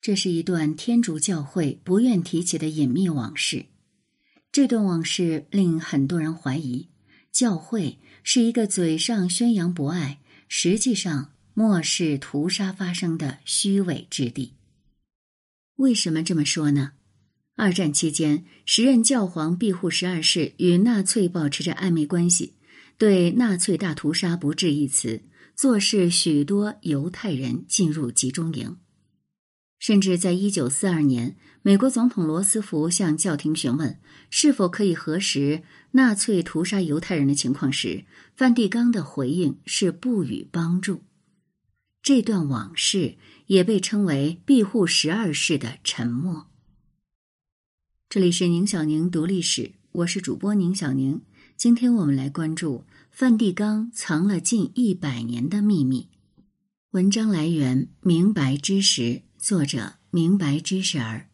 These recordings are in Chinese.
这是一段天主教会不愿提起的隐秘往事。这段往事令很多人怀疑，教会是一个嘴上宣扬博爱，实际上漠视屠杀发生的虚伪之地。为什么这么说呢？二战期间，时任教皇庇护十二世与纳粹保持着暧昧关系，对纳粹大屠杀不置一词，坐视许多犹太人进入集中营。甚至在一九四二年，美国总统罗斯福向教廷询问是否可以核实纳粹屠杀犹太人的情况时，梵蒂冈的回应是不予帮助。这段往事也被称为庇护十二世的沉默。这里是宁小宁读历史，我是主播宁小宁。今天我们来关注梵蒂冈藏了近一百年的秘密。文章来源：明白知识。作者明白知识儿，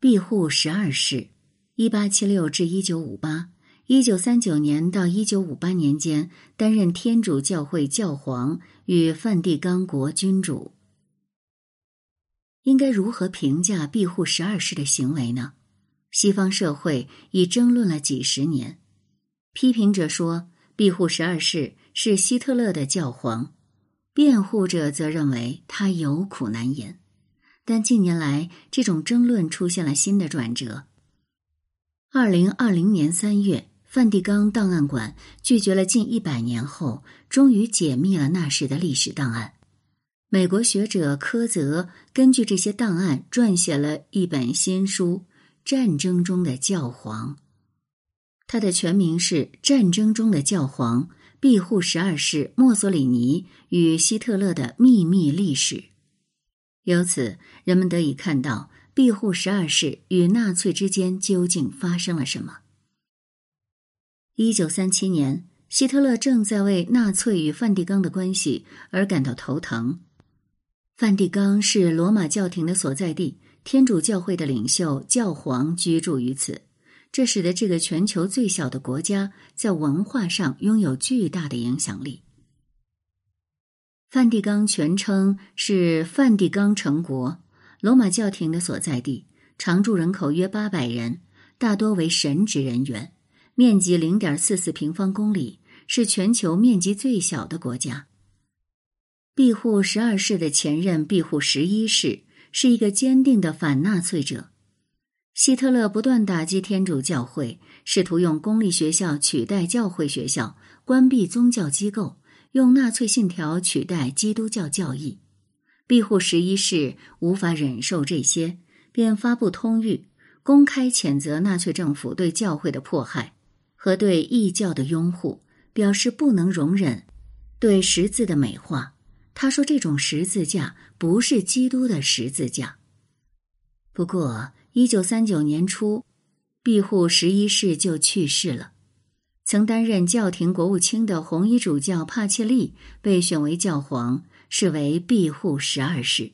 庇护十二世，一八七六至一九五八，一九三九年到一九五八年间担任天主教会教皇与梵蒂冈国君主。应该如何评价庇护十二世的行为呢？西方社会已争论了几十年，批评者说庇护十二世是希特勒的教皇。辩护者则认为他有苦难言，但近年来这种争论出现了新的转折。二零二零年三月，梵蒂冈档案馆拒绝了近一百年后，终于解密了那时的历史档案。美国学者科泽根据这些档案撰写了一本新书《战争中的教皇》，他的全名是《战争中的教皇》。庇护十二世墨索里尼与希特勒的秘密历史，由此人们得以看到庇护十二世与纳粹之间究竟发生了什么。一九三七年，希特勒正在为纳粹与梵蒂冈的关系而感到头疼。梵蒂冈是罗马教廷的所在地，天主教会的领袖教皇居住于此。这使得这个全球最小的国家在文化上拥有巨大的影响力。梵蒂冈全称是梵蒂冈城国，罗马教廷的所在地，常住人口约八百人，大多为神职人员，面积零点四四平方公里，是全球面积最小的国家。庇护十二世的前任庇护十一世是一个坚定的反纳粹者。希特勒不断打击天主教会，试图用公立学校取代教会学校，关闭宗教机构，用纳粹信条取代基督教教义。庇护十一世无法忍受这些，便发布通谕，公开谴责纳粹政府对教会的迫害和对异教的拥护，表示不能容忍对十字的美化。他说：“这种十字架不是基督的十字架。”不过。一九三九年初，庇护十一世就去世了。曾担任教廷国务卿的红衣主教帕切利被选为教皇，是为庇护十二世。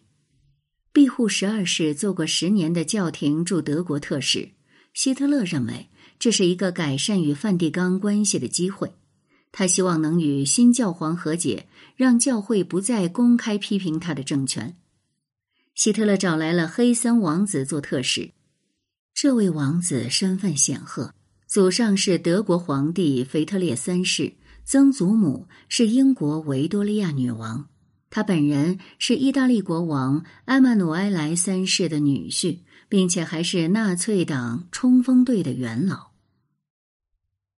庇护十二世做过十年的教廷驻德国特使。希特勒认为这是一个改善与梵蒂冈关系的机会，他希望能与新教皇和解，让教会不再公开批评他的政权。希特勒找来了黑森王子做特使，这位王子身份显赫，祖上是德国皇帝腓特烈三世，曾祖母是英国维多利亚女王，他本人是意大利国王埃曼努埃莱三世的女婿，并且还是纳粹党冲锋队的元老。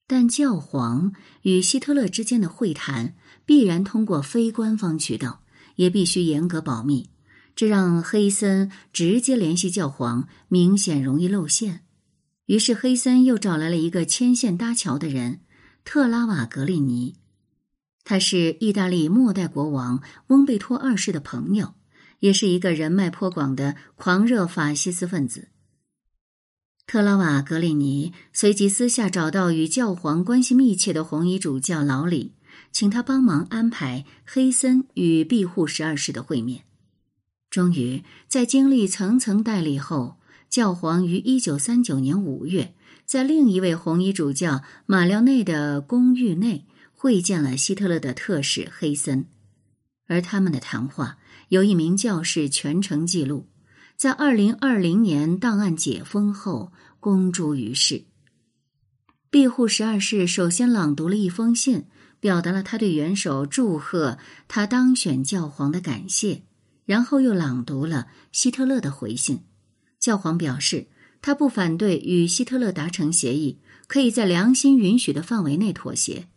但教皇与希特勒之间的会谈必然通过非官方渠道，也必须严格保密。这让黑森直接联系教皇，明显容易露馅。于是黑森又找来了一个牵线搭桥的人——特拉瓦格利尼。他是意大利末代国王翁贝托二世的朋友，也是一个人脉颇广的狂热法西斯分子。特拉瓦格利尼随即私下找到与教皇关系密切的红衣主教老李，请他帮忙安排黑森与庇护十二世的会面。终于，在经历层层代理后，教皇于一九三九年五月，在另一位红衣主教马廖内的公寓内会见了希特勒的特使黑森，而他们的谈话由一名教士全程记录，在二零二零年档案解封后公诸于世。庇护十二世首先朗读了一封信，表达了他对元首祝贺他当选教皇的感谢，然后又朗读了希特勒的回信。教皇表示，他不反对与希特勒达成协议，可以在良心允许的范围内妥协。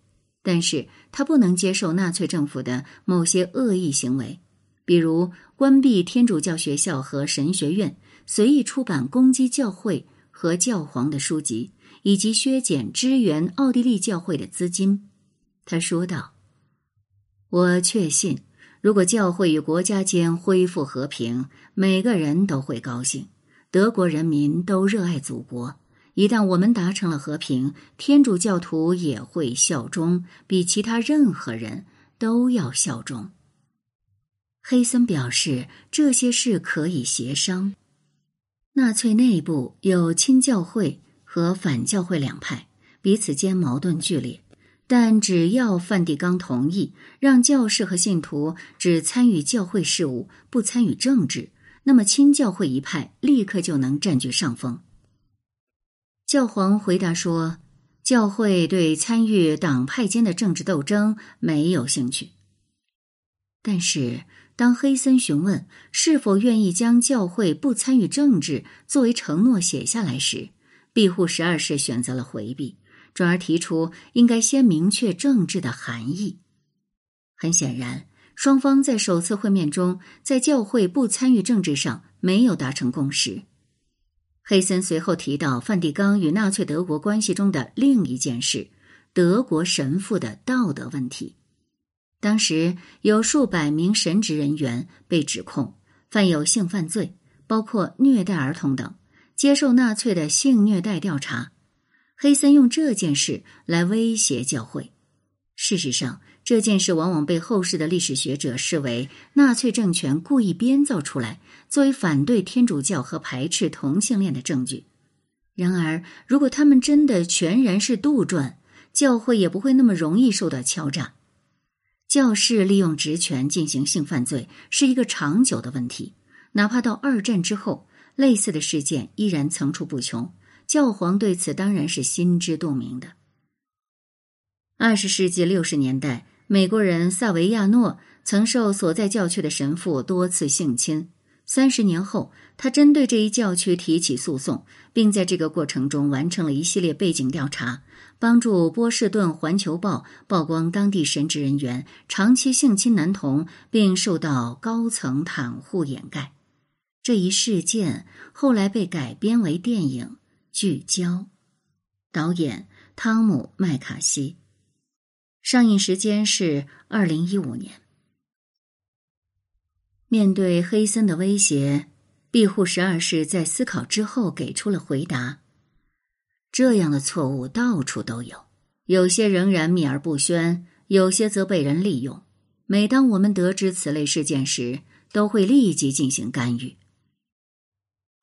但是他不能接受纳粹政府的某些恶意行为，比如关闭天主教学校和神学院，随意出版攻击教会和教皇的书籍，以及削减支援奥地利教会的资金。他说道：“我确信，如果教会与国家间恢复和平，每个人都会高兴。德国人民都热爱祖国。”一旦我们达成了和平，天主教徒也会效忠，比其他任何人都要效忠。黑森表示，这些事可以协商。纳粹内部有亲教会和反教会两派，彼此间矛盾剧烈。但只要梵蒂冈同意让教士和信徒只参与教会事务，不参与政治，那么亲教会一派立刻就能占据上风。教皇回答说：“教会对参与党派间的政治斗争没有兴趣。”但是，当黑森询问是否愿意将教会不参与政治作为承诺写下来时，庇护十二世选择了回避，转而提出应该先明确政治的含义。很显然，双方在首次会面中在教会不参与政治上没有达成共识。黑森随后提到梵蒂冈与纳粹德国关系中的另一件事——德国神父的道德问题。当时有数百名神职人员被指控犯有性犯罪，包括虐待儿童等，接受纳粹的性虐待调查。黑森用这件事来威胁教会。事实上，这件事往往被后世的历史学者视为纳粹政权故意编造出来，作为反对天主教和排斥同性恋的证据。然而，如果他们真的全然是杜撰，教会也不会那么容易受到敲诈。教士利用职权进行性犯罪是一个长久的问题，哪怕到二战之后，类似的事件依然层出不穷。教皇对此当然是心知肚明的。二十世纪六十年代，美国人萨维亚诺曾受所在教区的神父多次性侵。三十年后，他针对这一教区提起诉讼，并在这个过程中完成了一系列背景调查，帮助波士顿环球报曝光当地神职人员长期性侵男童，并受到高层袒护掩盖。这一事件后来被改编为电影《聚焦》，导演汤姆·麦卡锡。上映时间是二零一五年。面对黑森的威胁，庇护十二世在思考之后给出了回答：这样的错误到处都有，有些仍然秘而不宣，有些则被人利用。每当我们得知此类事件时，都会立即进行干预。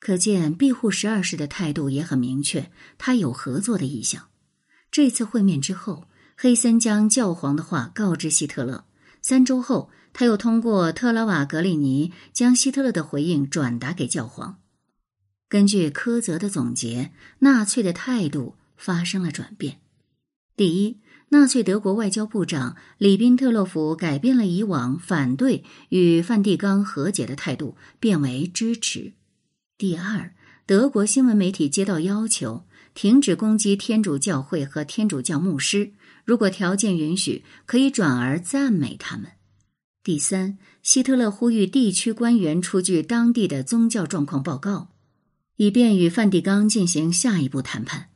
可见庇护十二世的态度也很明确，他有合作的意向。这次会面之后。黑森将教皇的话告知希特勒。三周后，他又通过特拉瓦格里尼将希特勒的回应转达给教皇。根据科泽的总结，纳粹的态度发生了转变。第一，纳粹德国外交部长里宾特洛甫改变了以往反对与梵蒂冈和解的态度，变为支持。第二，德国新闻媒体接到要求，停止攻击天主教会和天主教牧师。如果条件允许，可以转而赞美他们。第三，希特勒呼吁地区官员出具当地的宗教状况报告，以便与梵蒂冈进行下一步谈判。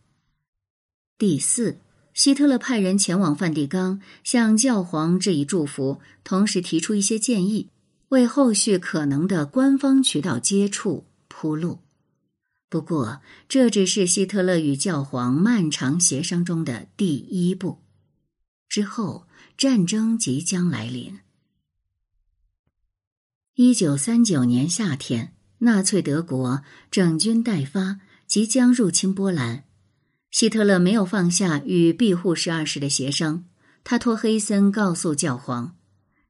第四，希特勒派人前往梵蒂冈，向教皇致以祝福，同时提出一些建议，为后续可能的官方渠道接触铺路。不过，这只是希特勒与教皇漫长协商中的第一步。之后，战争即将来临。一九三九年夏天，纳粹德国整军待发，即将入侵波兰。希特勒没有放下与庇护十二世的协商，他托黑森告诉教皇，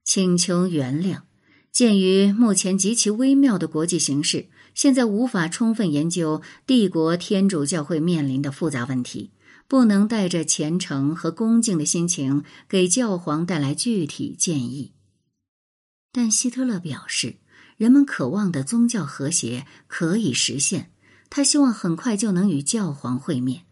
请求原谅，鉴于目前极其微妙的国际形势，现在无法充分研究帝国天主教会面临的复杂问题，不能带着虔诚和恭敬的心情给教皇带来具体建议。但希特勒表示，人们渴望的宗教和谐可以实现，他希望很快就能与教皇会面。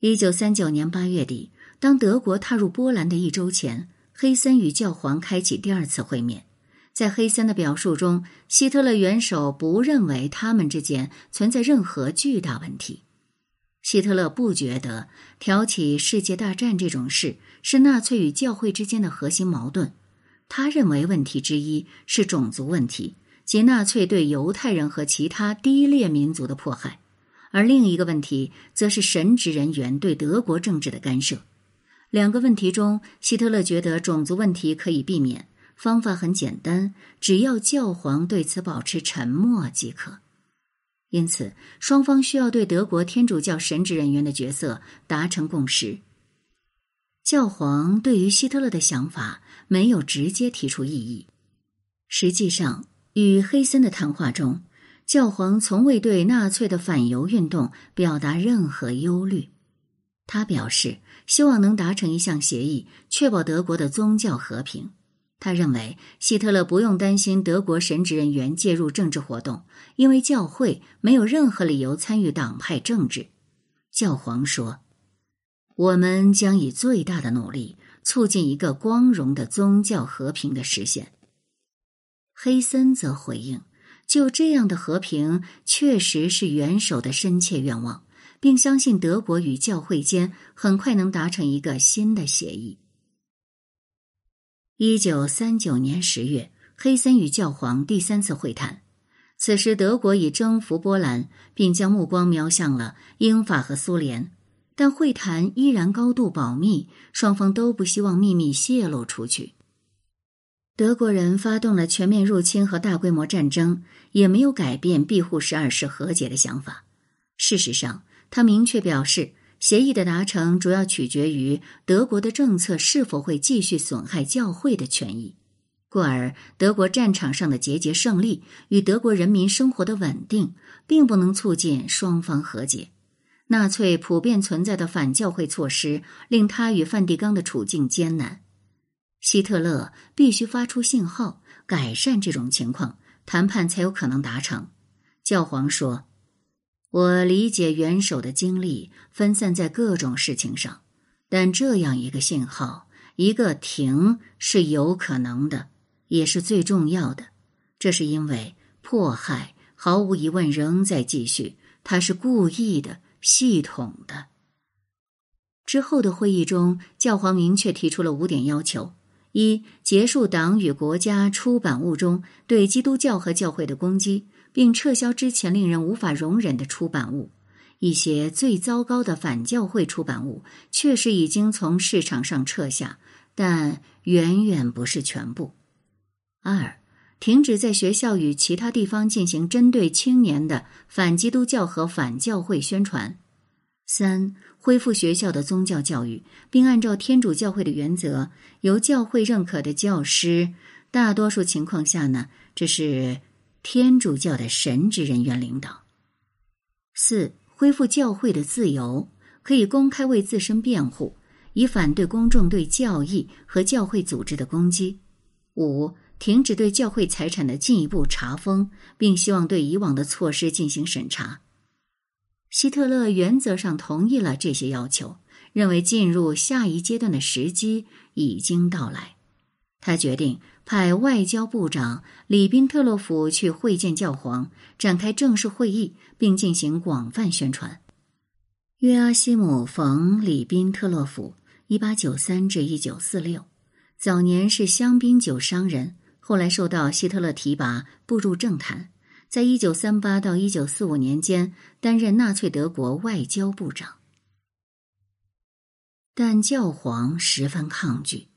一九三九年八月底，当德国踏入波兰的一周前。黑森与教皇开启第二次会面，在黑森的表述中，希特勒元首不认为他们之间存在任何巨大问题。希特勒不觉得挑起世界大战这种事是纳粹与教会之间的核心矛盾。他认为问题之一是种族问题，即纳粹对犹太人和其他低劣民族的迫害，而另一个问题则是神职人员对德国政治的干涉。两个问题中，希特勒觉得种族问题可以避免，方法很简单，只要教皇对此保持沉默即可。因此，双方需要对德国天主教神职人员的角色达成共识。教皇对于希特勒的想法没有直接提出异议。实际上，与黑森的谈话中，教皇从未对纳粹的反犹运动表达任何忧虑。他表示。希望能达成一项协议，确保德国的宗教和平。他认为希特勒不用担心德国神职人员介入政治活动，因为教会没有任何理由参与党派政治。教皇说：“我们将以最大的努力促进一个光荣的宗教和平的实现。”黑森则回应：“就这样的和平，确实是元首的深切愿望。”并相信德国与教会间很快能达成一个新的协议。一九三九年十月，黑森与教皇第三次会谈。此时，德国已征服波兰，并将目光瞄向了英法和苏联，但会谈依然高度保密，双方都不希望秘密泄露出去。德国人发动了全面入侵和大规模战争，也没有改变庇护十二世和解的想法。事实上，他明确表示，协议的达成主要取决于德国的政策是否会继续损害教会的权益。故而，德国战场上的节节胜利与德国人民生活的稳定，并不能促进双方和解。纳粹普遍存在的反教会措施，令他与梵蒂冈的处境艰难。希特勒必须发出信号，改善这种情况，谈判才有可能达成。教皇说。我理解元首的精力分散在各种事情上，但这样一个信号，一个停是有可能的，也是最重要的。这是因为迫害毫无疑问仍在继续，他是故意的、系统的。之后的会议中，教皇明确提出了五点要求：一、结束党与国家出版物中对基督教和教会的攻击。并撤销之前令人无法容忍的出版物，一些最糟糕的反教会出版物确实已经从市场上撤下，但远远不是全部。二，停止在学校与其他地方进行针对青年的反基督教和反教会宣传。三，恢复学校的宗教教育，并按照天主教会的原则，由教会认可的教师。大多数情况下呢，这是。天主教的神职人员领导。四、恢复教会的自由，可以公开为自身辩护，以反对公众对教义和教会组织的攻击。五、停止对教会财产的进一步查封，并希望对以往的措施进行审查。希特勒原则上同意了这些要求，认为进入下一阶段的时机已经到来。他决定。派外交部长里宾特洛甫去会见教皇，展开正式会议，并进行广泛宣传。约阿希姆·冯·里宾特洛甫（一八九三至一九四六），早年是香槟酒商人，后来受到希特勒提拔，步入政坛。在一九三八到一九四五年间，担任纳粹德国外交部长。但教皇十分抗拒。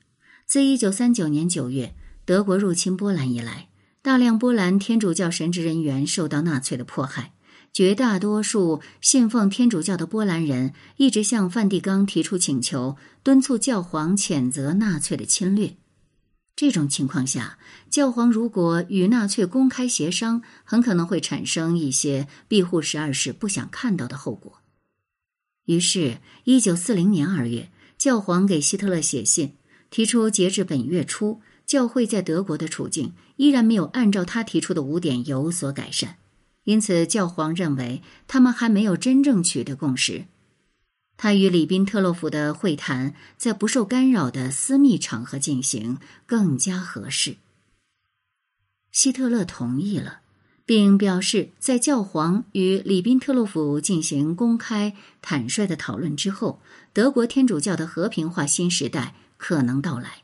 自一九三九年九月。德国入侵波兰以来，大量波兰天主教神职人员受到纳粹的迫害。绝大多数信奉天主教的波兰人一直向梵蒂冈提出请求，敦促教皇谴责纳粹的侵略。这种情况下，教皇如果与纳粹公开协商，很可能会产生一些庇护十二世不想看到的后果。于是，一九四零年二月，教皇给希特勒写信，提出截至本月初，教会在德国的处境依然没有按照他提出的五点有所改善，因此教皇认为他们还没有真正取得共识。他与里宾特洛甫的会谈在不受干扰的私密场合进行更加合适。希特勒同意了，并表示在教皇与里宾特洛甫进行公开坦率的讨论之后，德国天主教的和平化新时代可能到来。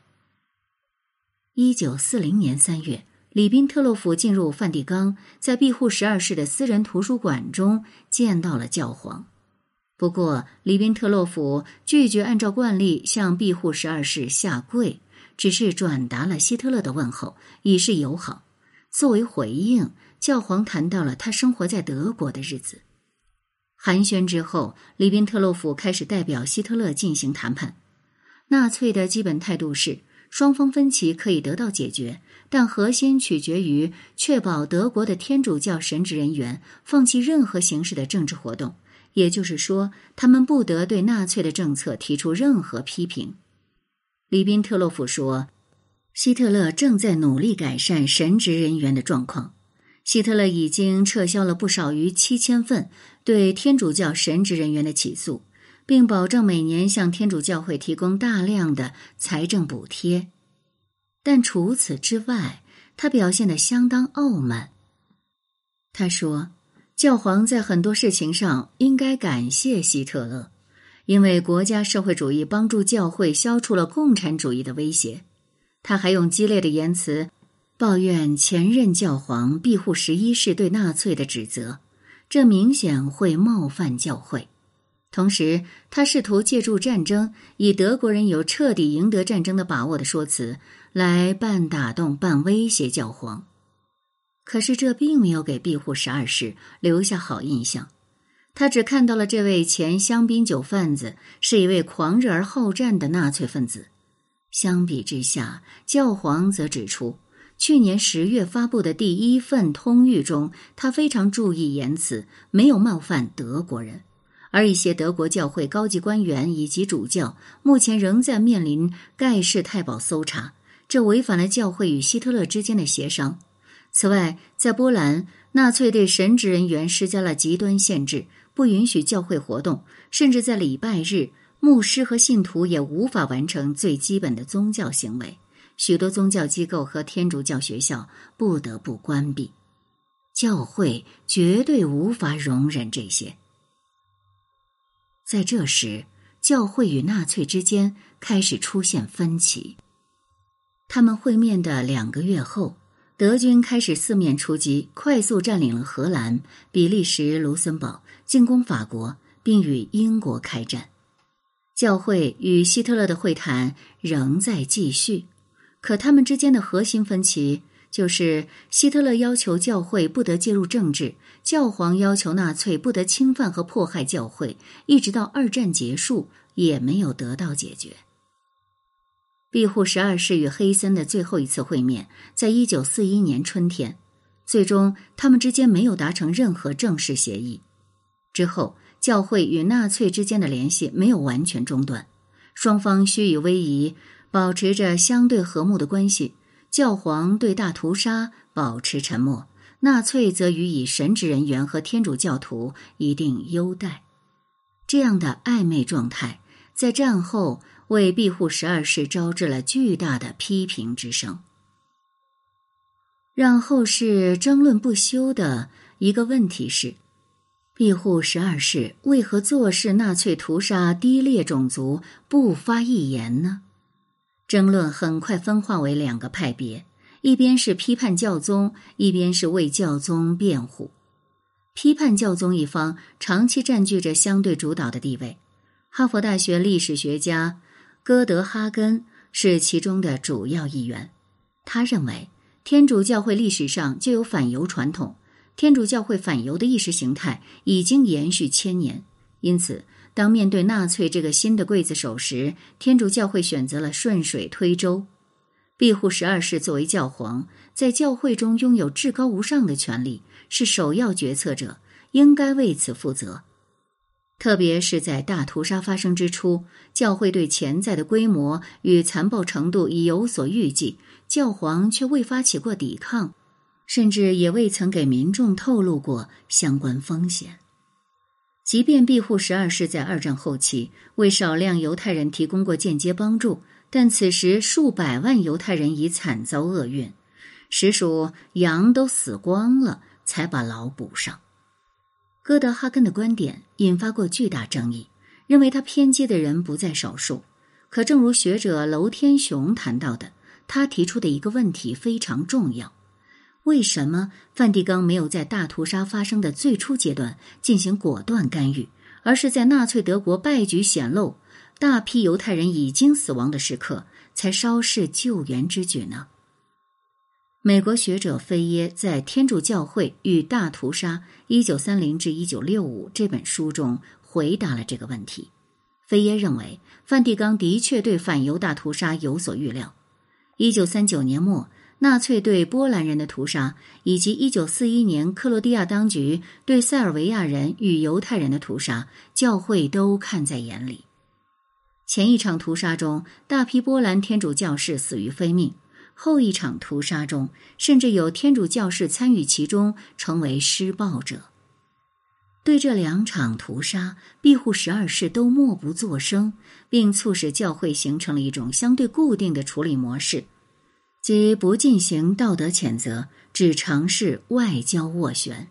一九四零年三月，里宾特洛甫进入梵蒂冈，在庇护十二世的私人图书馆中见到了教皇。不过，里宾特洛甫拒绝按照惯例向庇护十二世下跪，只是转达了希特勒的问候，以示友好。作为回应，教皇谈到了他生活在德国的日子。寒暄之后，里宾特洛甫开始代表希特勒进行谈判。纳粹的基本态度是，双方分歧可以得到解决，但核心取决于确保德国的天主教神职人员放弃任何形式的政治活动。也就是说，他们不得对纳粹的政策提出任何批评。里宾特洛甫说：“希特勒正在努力改善神职人员的状况。希特勒已经撤销了不少于七千份对天主教神职人员的起诉，并保证每年向天主教会提供大量的财政补贴。但除此之外，他表现得相当傲慢。他说。”教皇在很多事情上应该感谢希特勒，因为国家社会主义帮助教会消除了共产主义的威胁。他还用激烈的言辞抱怨前任教皇庇护十一世对纳粹的指责，这明显会冒犯教会。同时，他试图借助战争，以德国人有彻底赢得战争的把握的说辞来半打动半威胁教皇。可是这并没有给庇护十二世留下好印象，他只看到了这位前香槟酒贩子是一位狂热而好战的纳粹分子。相比之下，教皇则指出，去年十月发布的第一份通谕中，他非常注意言辞，没有冒犯德国人。而一些德国教会高级官员以及主教目前仍在面临盖世太保搜查，这违反了教会与希特勒之间的协商。此外，在波兰，纳粹对神职人员施加了极端限制，不允许教会活动，甚至在礼拜日，牧师和信徒也无法完成最基本的宗教行为。许多宗教机构和天主教学校不得不关闭。教会绝对无法容忍这些。在这时，教会与纳粹之间开始出现分歧。他们会面的两个月后。德军开始四面出击，快速占领了荷兰、比利时、卢森堡，进攻法国，并与英国开战。教会与希特勒的会谈仍在继续，可他们之间的核心分歧就是：希特勒要求教会不得介入政治，教皇要求纳粹不得侵犯和迫害教会，一直到二战结束也没有得到解决。庇护十二世与黑森的最后一次会面，在一九四一年春天，最终他们之间没有达成任何正式协议。之后，教会与纳粹之间的联系没有完全中断，双方虚与委蛇，保持着相对和睦的关系。教皇对大屠杀保持沉默，纳粹则予以神职人员和天主教徒一定优待。这样的暧昧状态，在战后。为庇护十二世招致了巨大的批评之声，让后世争论不休的一个问题是：庇护十二世为何坐视纳粹屠杀低劣种族不发一言呢？争论很快分化为两个派别，一边是批判教宗，一边是为教宗辩护。批判教宗一方长期占据着相对主导的地位。哈佛大学历史学家。戈德哈根是其中的主要一员。他认为，天主教会历史上就有反犹传统，天主教会反犹的意识形态已经延续千年。因此，当面对纳粹这个新的刽子手时，天主教会选择了顺水推舟。庇护十二世作为教皇，在教会中拥有至高无上的权力，是首要决策者，应该为此负责。特别是在大屠杀发生之初，教会对潜在的规模与残暴程度已有所预计，教皇却未发起过抵抗，甚至也未曾给民众透露过相关风险。即便庇护十二世在二战后期为少量犹太人提供过间接帮助。但此时，数百万犹太人已惨遭厄运，实属羊都死光了才把牢补上。哥德哈根的观点引发过巨大争议，认为他偏激的人不在少数。可正如学者楼天雄谈到的，他提出的一个问题非常重要：为什么梵蒂冈没有在大屠杀发生的最初阶段进行果断干预，而是在纳粹德国败局显露？大批犹太人已经死亡的时刻，才稍事救援之举呢？美国学者菲耶在《天主教会与大屠杀（一九三零至一九六五）》这本书中回答了这个问题。菲耶认为，梵蒂冈的确对反犹大屠杀有所预料。一九三九年末，纳粹对波兰人的屠杀，以及一九四一年克罗地亚当局对塞尔维亚人与犹太人的屠杀，教会都看在眼里。前一场屠杀中，大批波兰天主教士死于非命；后一场屠杀中，甚至有天主教士参与其中，成为施暴者。对这两场屠杀，庇护十二世都默不作声，并促使教会形成了一种相对固定的处理模式，即不进行道德谴责，只尝试外交斡旋。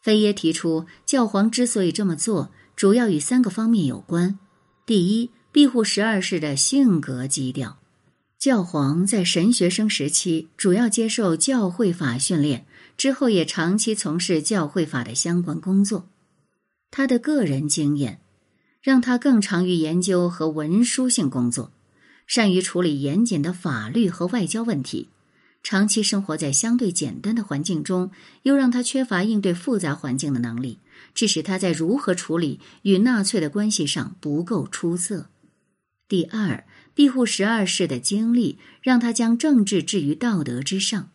菲耶提出，教皇之所以这么做，主要与三个方面有关：第一，庇护十二世的性格基调，教皇在神学生时期主要接受教会法训练，之后也长期从事教会法的相关工作。他的个人经验让他更常于研究和文书性工作，善于处理严谨的法律和外交问题。长期生活在相对简单的环境中，又让他缺乏应对复杂环境的能力，致使他在如何处理与纳粹的关系上不够出色。第二，庇护十二世的经历让他将政治置于道德之上。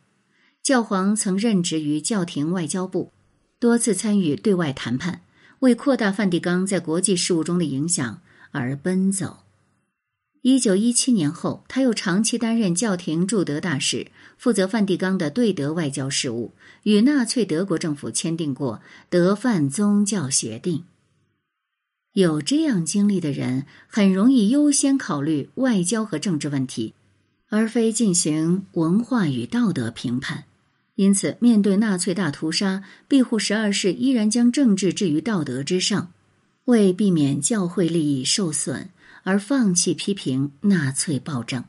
教皇曾任职于教廷外交部，多次参与对外谈判，为扩大梵蒂冈在国际事务中的影响而奔走。一九一七年后，他又长期担任教廷驻德大使，负责梵蒂冈的对德外交事务，与纳粹德国政府签订过德梵宗教协定。有这样经历的人，很容易优先考虑外交和政治问题，而非进行文化与道德评判。因此，面对纳粹大屠杀，庇护十二世依然将政治置于道德之上，为避免教会利益受损而放弃批评纳粹暴政。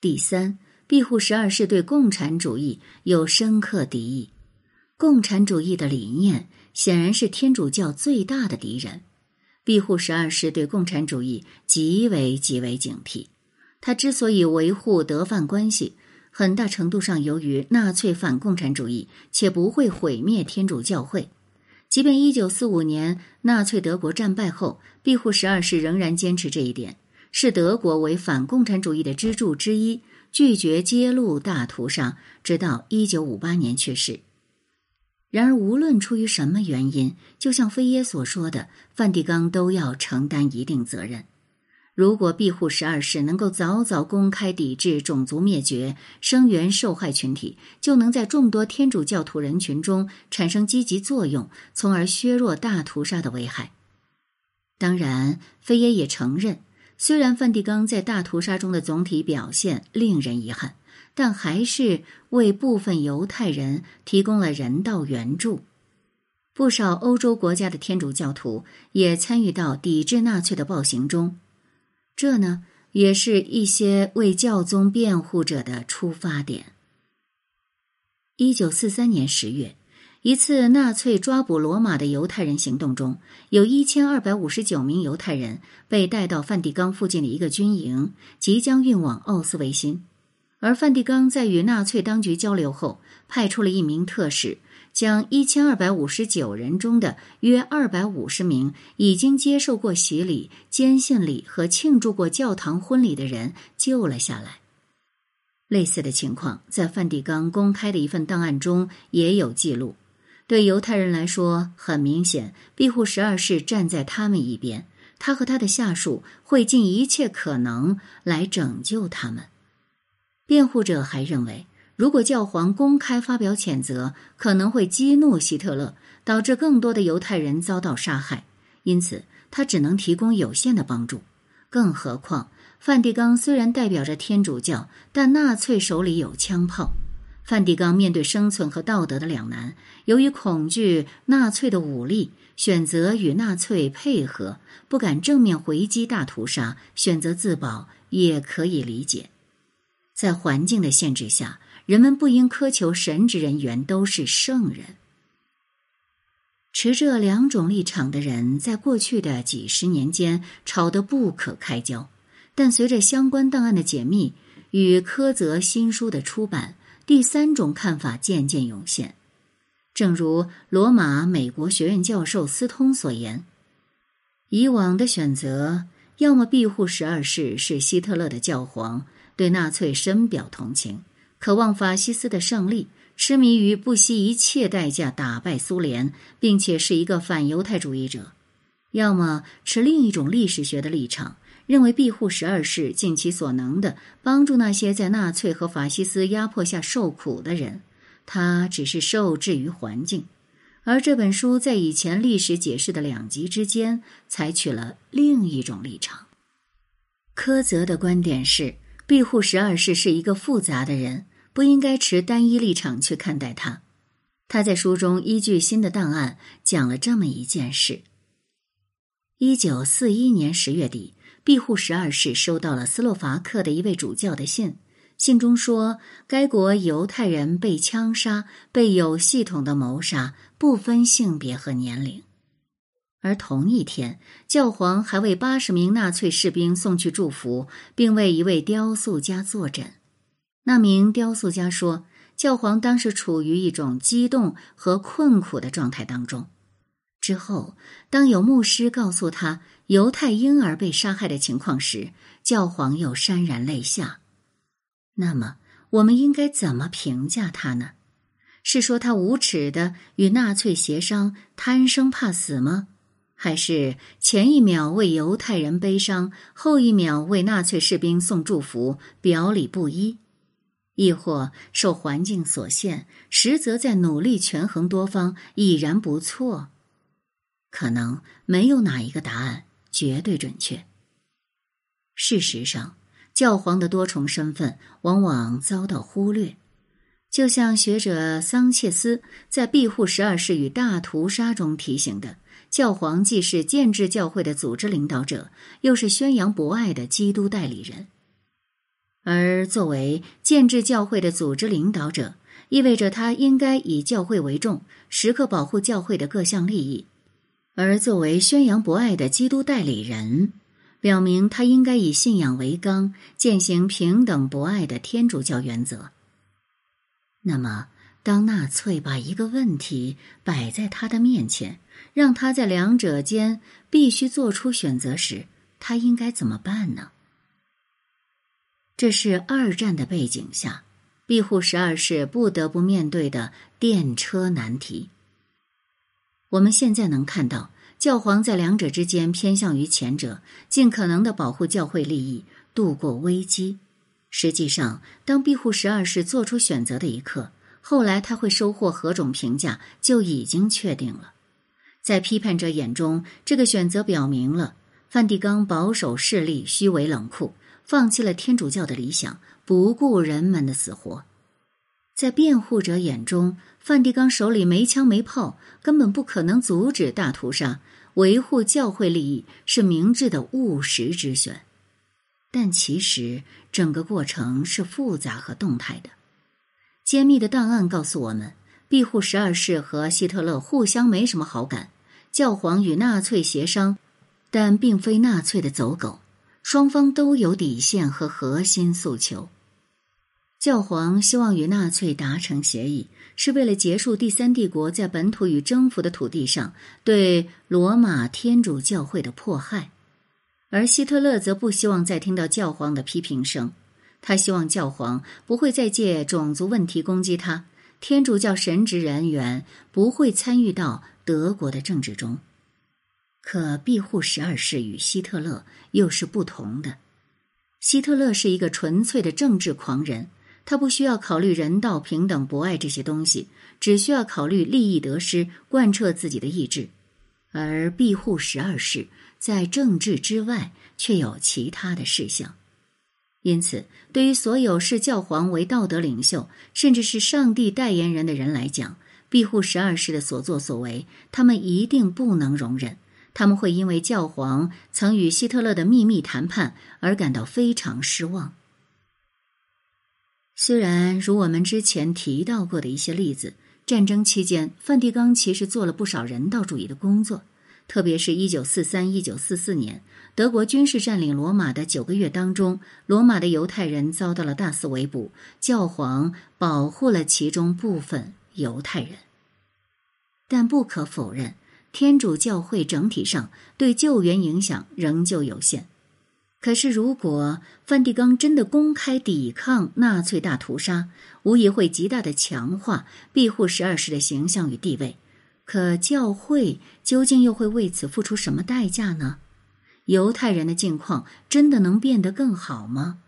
第三，庇护十二世对共产主义有深刻敌意，共产主义的理念显然是天主教最大的敌人。庇护十二世对共产主义极为极为警惕。他之所以维护德范关系，很大程度上由于纳粹反共产主义，且不会毁灭天主教会。即便一九四五年纳粹德国战败后，庇护十二世仍然坚持这一点，视德国为反共产主义的支柱之一，拒绝揭露大屠杀，直到一九五八年去世。然而，无论出于什么原因，就像菲耶所说的，梵蒂冈都要承担一定责任。如果庇护十二世能够早早公开抵制种族灭绝，声援受害群体，就能在众多天主教徒人群中产生积极作用，从而削弱大屠杀的危害。当然，菲耶也承认，虽然梵蒂冈在大屠杀中的总体表现令人遗憾。但还是为部分犹太人提供了人道援助，不少欧洲国家的天主教徒也参与到抵制纳粹的暴行中。这呢，也是一些为教宗辩护者的出发点。一九四三年十月，一次纳粹抓捕罗马的犹太人行动中，有一千二百五十九名犹太人被带到梵蒂冈附近的一个军营，即将运往奥斯维辛。而梵蒂冈在与纳粹当局交流后，派出了一名特使，将一千二百五十九人中的约二百五十名已经接受过洗礼、坚信礼和庆祝过教堂婚礼的人救了下来。类似的情况在梵蒂冈公开的一份档案中也有记录。对犹太人来说，很明显，庇护十二世站在他们一边，他和他的下属会尽一切可能来拯救他们。辩护者还认为，如果教皇公开发表谴责，可能会激怒希特勒，导致更多的犹太人遭到杀害，因此他只能提供有限的帮助。更何况，梵蒂冈虽然代表着天主教，但纳粹手里有枪炮。梵蒂冈面对生存和道德的两难，由于恐惧纳粹的武力，选择与纳粹配合，不敢正面回击大屠杀，选择自保也可以理解。在环境的限制下，人们不应苛求神职人员都是圣人。持这两种立场的人，在过去的几十年间吵得不可开交，但随着相关档案的解密与苛责新书的出版。第三种看法渐渐涌现，正如罗马美国学院教授斯通所言：以往的选择，要么庇护十二世是希特勒的教皇，对纳粹深表同情，渴望法西斯的胜利，痴迷于不惜一切代价打败苏联，并且是一个反犹太主义者；要么持另一种历史学的立场。认为庇护十二世尽其所能的帮助那些在纳粹和法西斯压迫下受苦的人，他只是受制于环境。而这本书在以前历史解释的两极之间，采取了另一种立场。柯泽的观点是，庇护十二世是一个复杂的人，不应该持单一立场去看待他。他在书中依据新的档案讲了这么一件事：一九四一年十月底。庇护十二世收到了斯洛伐克的一位主教的信，信中说，该国犹太人被枪杀，被有系统的谋杀，不分性别和年龄。而同一天，教皇还为八十名纳粹士兵送去祝福，并为一位雕塑家坐诊。那名雕塑家说，教皇当时处于一种激动和困苦的状态当中。之后，当有牧师告诉他。犹太婴儿被杀害的情况时，教皇又潸然泪下。那么，我们应该怎么评价他呢？是说他无耻的与纳粹协商，贪生怕死吗？还是前一秒为犹太人悲伤，后一秒为纳粹士兵送祝福，表里不一？亦或受环境所限，实则在努力权衡多方，已然不错？可能没有哪一个答案。绝对准确。事实上，教皇的多重身份往往遭到忽略。就像学者桑切斯在《庇护十二世与大屠杀》中提醒的，教皇既是建制教会的组织领导者，又是宣扬博爱的基督代理人。而作为建制教会的组织领导者，意味着他应该以教会为重，时刻保护教会的各项利益。而作为宣扬博爱的基督代理人，表明他应该以信仰为纲，践行平等博爱的天主教原则。那么，当纳粹把一个问题摆在他的面前，让他在两者间必须做出选择时，他应该怎么办呢？这是二战的背景下，庇护十二世不得不面对的电车难题。我们现在能看到，教皇在两者之间偏向于前者，尽可能的保护教会利益，度过危机。实际上，当庇护十二世做出选择的一刻，后来他会收获何种评价就已经确定了。在批判者眼中，这个选择表明了梵蒂冈保守势力虚伪冷酷，放弃了天主教的理想，不顾人们的死活。在辩护者眼中，梵蒂冈手里没枪没炮，根本不可能阻止大屠杀。维护教会利益是明智的务实之选，但其实整个过程是复杂和动态的。揭秘的档案告诉我们，庇护十二世和希特勒互相没什么好感。教皇与纳粹协商，但并非纳粹的走狗，双方都有底线和核心诉求。教皇希望与纳粹达成协议，是为了结束第三帝国在本土与征服的土地上对罗马天主教会的迫害，而希特勒则不希望再听到教皇的批评声。他希望教皇不会再借种族问题攻击他，天主教神职人员不会参与到德国的政治中。可庇护十二世与希特勒又是不同的。希特勒是一个纯粹的政治狂人，他不需要考虑人道、平等、博爱这些东西，只需要考虑利益得失，贯彻自己的意志。而庇护十二世在政治之外却有其他的事项。因此，对于所有视教皇为道德领袖，甚至是上帝代言人的人来讲，庇护十二世的所作所为，他们一定不能容忍。他们会因为教皇曾与希特勒的秘密谈判而感到非常失望。虽然如我们之前提到过的一些例子，战争期间梵蒂冈其实做了不少人道主义的工作，特别是一九四三、一九四四年德国军事占领罗马的九个月当中，罗马的犹太人遭到了大肆围捕，教皇保护了其中部分犹太人。但不可否认。天主教会整体上对救援影响仍旧有限，可是如果梵蒂冈真的公开抵抗纳粹大屠杀，无疑会极大的强化庇护十二世的形象与地位。可教会究竟又会为此付出什么代价呢？犹太人的境况真的能变得更好吗？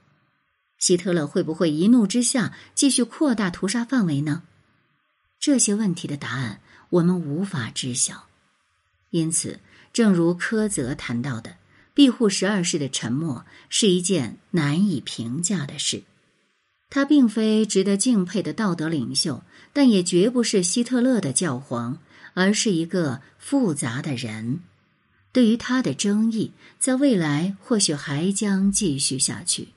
希特勒会不会一怒之下继续扩大屠杀范围呢？这些问题的答案我们无法知晓。因此，正如柯泽谈到的，庇护十二世的沉默是一件难以评价的事。他并非值得敬佩的道德领袖，但也绝不是希特勒的教皇，而是一个复杂的人。对于他的争议，在未来或许还将继续下去。